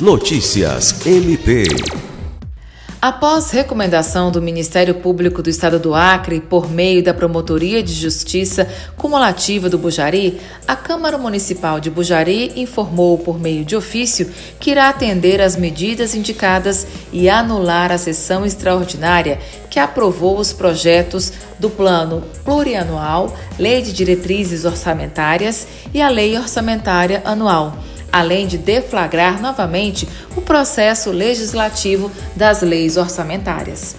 Notícias MP. Após recomendação do Ministério Público do Estado do Acre, por meio da Promotoria de Justiça Cumulativa do Bujari, a Câmara Municipal de Bujari informou por meio de ofício que irá atender às medidas indicadas e anular a sessão extraordinária que aprovou os projetos do Plano Plurianual, Lei de Diretrizes Orçamentárias e a Lei Orçamentária Anual além de deflagrar novamente o processo legislativo das leis orçamentárias.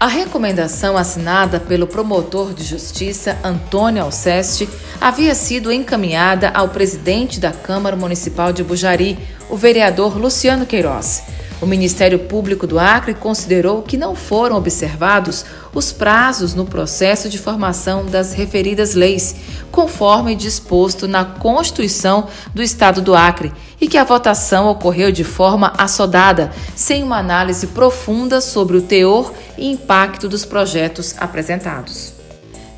A recomendação assinada pelo promotor de justiça Antônio Alceste havia sido encaminhada ao presidente da Câmara Municipal de Bujari, o vereador Luciano Queiroz. O Ministério Público do Acre considerou que não foram observados os prazos no processo de formação das referidas leis, conforme disposto na Constituição do Estado do Acre, e que a votação ocorreu de forma assodada, sem uma análise profunda sobre o teor e impacto dos projetos apresentados.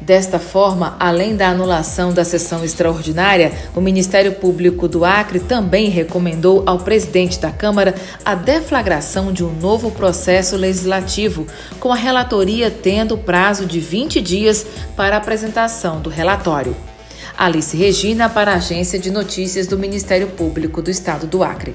Desta forma, além da anulação da sessão extraordinária, o Ministério Público do Acre também recomendou ao presidente da Câmara a deflagração de um novo processo legislativo, com a relatoria tendo prazo de 20 dias para a apresentação do relatório. Alice Regina, para a Agência de Notícias do Ministério Público do Estado do Acre.